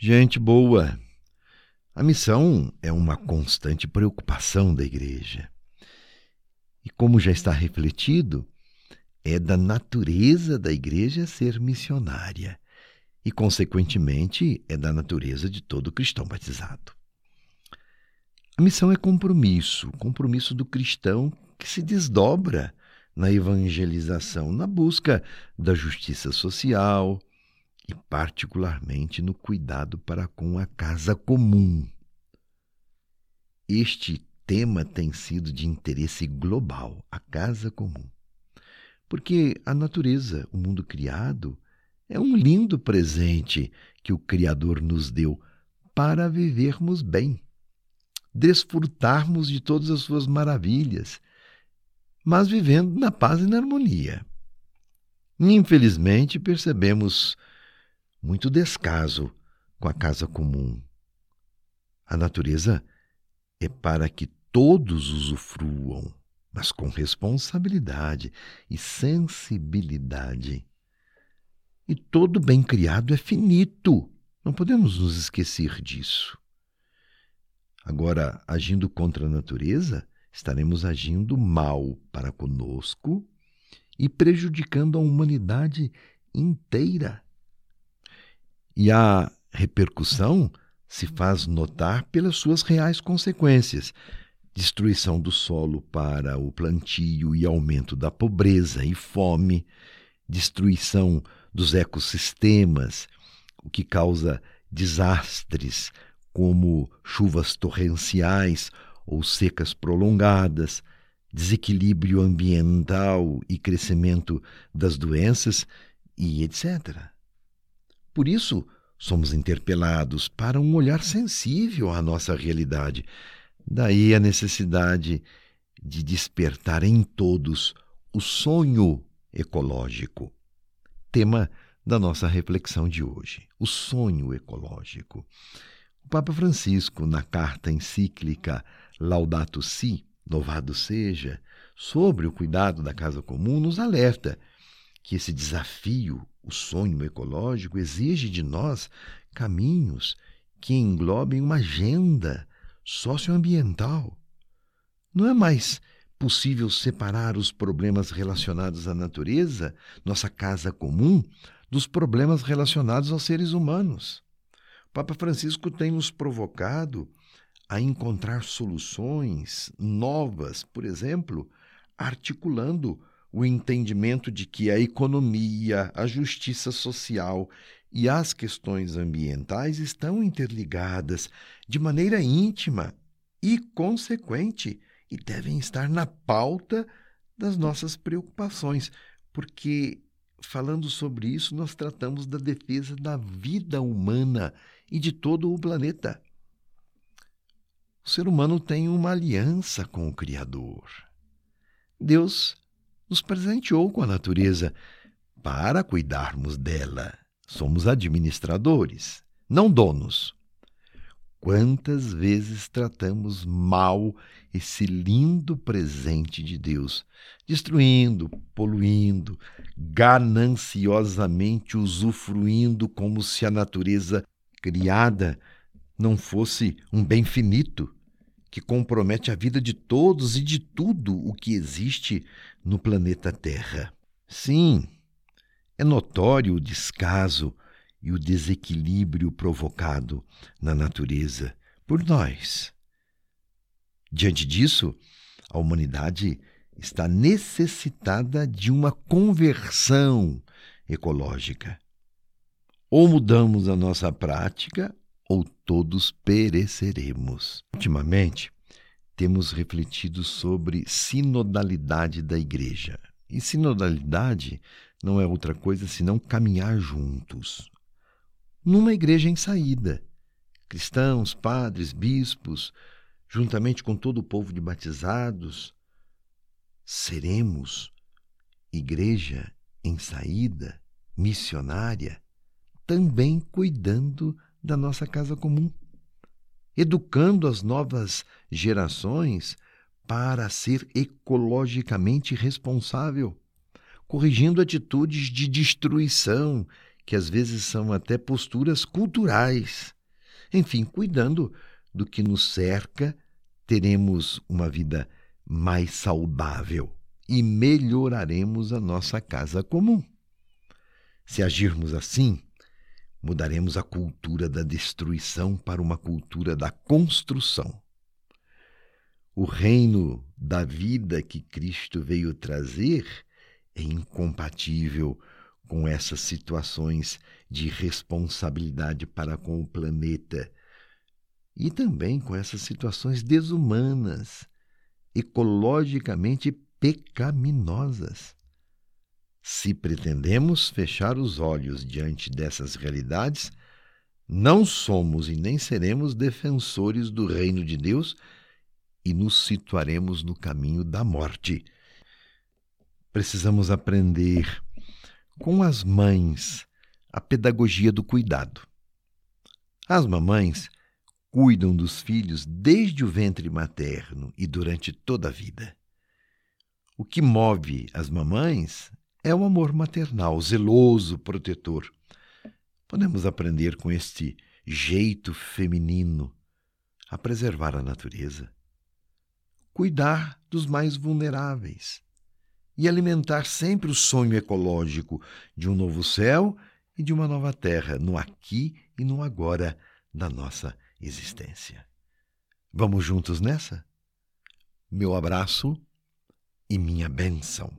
Gente boa, a missão é uma constante preocupação da igreja. E como já está refletido, é da natureza da igreja ser missionária e, consequentemente, é da natureza de todo cristão batizado. A missão é compromisso, compromisso do cristão que se desdobra na evangelização, na busca da justiça social e, particularmente, no cuidado para com a casa comum. Este tema tem sido de interesse global, a casa comum. Porque a natureza, o mundo criado, é um lindo presente que o Criador nos deu para vivermos bem, desfrutarmos de todas as suas maravilhas mas vivendo na paz e na harmonia. Infelizmente, percebemos muito descaso com a casa comum. A natureza é para que todos usufruam, mas com responsabilidade e sensibilidade. E todo bem criado é finito. Não podemos nos esquecer disso. Agora, agindo contra a natureza, estaremos agindo mal para conosco e prejudicando a humanidade inteira. E a repercussão se faz notar pelas suas reais consequências: destruição do solo para o plantio e aumento da pobreza e fome, destruição dos ecossistemas, o que causa desastres como chuvas torrenciais ou secas prolongadas, desequilíbrio ambiental e crescimento das doenças e etc. Por isso, somos interpelados para um olhar sensível à nossa realidade. Daí a necessidade de despertar em todos o sonho ecológico. Tema da nossa reflexão de hoje: o sonho ecológico. O Papa Francisco, na carta encíclica Laudato Si, louvado seja, sobre o cuidado da casa comum, nos alerta que esse desafio, o sonho ecológico, exige de nós caminhos que englobem uma agenda socioambiental. Não é mais possível separar os problemas relacionados à natureza, nossa casa comum, dos problemas relacionados aos seres humanos. O Papa Francisco tem nos provocado a encontrar soluções novas, por exemplo, articulando o entendimento de que a economia, a justiça social e as questões ambientais estão interligadas de maneira íntima e consequente e devem estar na pauta das nossas preocupações, porque falando sobre isso nós tratamos da defesa da vida humana e de todo o planeta. O ser humano tem uma aliança com o Criador. Deus nos presenteou com a natureza para cuidarmos dela. Somos administradores, não donos. Quantas vezes tratamos mal esse lindo presente de Deus, destruindo, poluindo, gananciosamente usufruindo como se a natureza criada não fosse um bem finito que compromete a vida de todos e de tudo o que existe no planeta Terra. Sim, é notório o descaso e o desequilíbrio provocado na natureza por nós. Diante disso, a humanidade está necessitada de uma conversão ecológica. Ou mudamos a nossa prática, ou todos pereceremos. Ultimamente, temos refletido sobre sinodalidade da igreja. E sinodalidade não é outra coisa senão caminhar juntos. Numa igreja em saída, cristãos, padres, bispos, juntamente com todo o povo de batizados, seremos igreja em saída, missionária, também cuidando da nossa casa comum, educando as novas gerações para ser ecologicamente responsável, corrigindo atitudes de destruição que às vezes são até posturas culturais. Enfim, cuidando do que nos cerca, teremos uma vida mais saudável e melhoraremos a nossa casa comum. Se agirmos assim, mudaremos a cultura da destruição para uma cultura da construção. O reino da vida que Cristo veio trazer é incompatível com essas situações de responsabilidade para com o planeta e também com essas situações desumanas, ecologicamente pecaminosas. Se pretendemos fechar os olhos diante dessas realidades, não somos e nem seremos defensores do reino de Deus e nos situaremos no caminho da morte. Precisamos aprender com as mães a pedagogia do cuidado. As mamães cuidam dos filhos desde o ventre materno e durante toda a vida. O que move as mamães é o amor maternal, zeloso, protetor. Podemos aprender com este jeito feminino a preservar a natureza, cuidar dos mais vulneráveis e alimentar sempre o sonho ecológico de um novo céu e de uma nova terra, no aqui e no agora da nossa existência. Vamos juntos nessa? Meu abraço e minha bênção.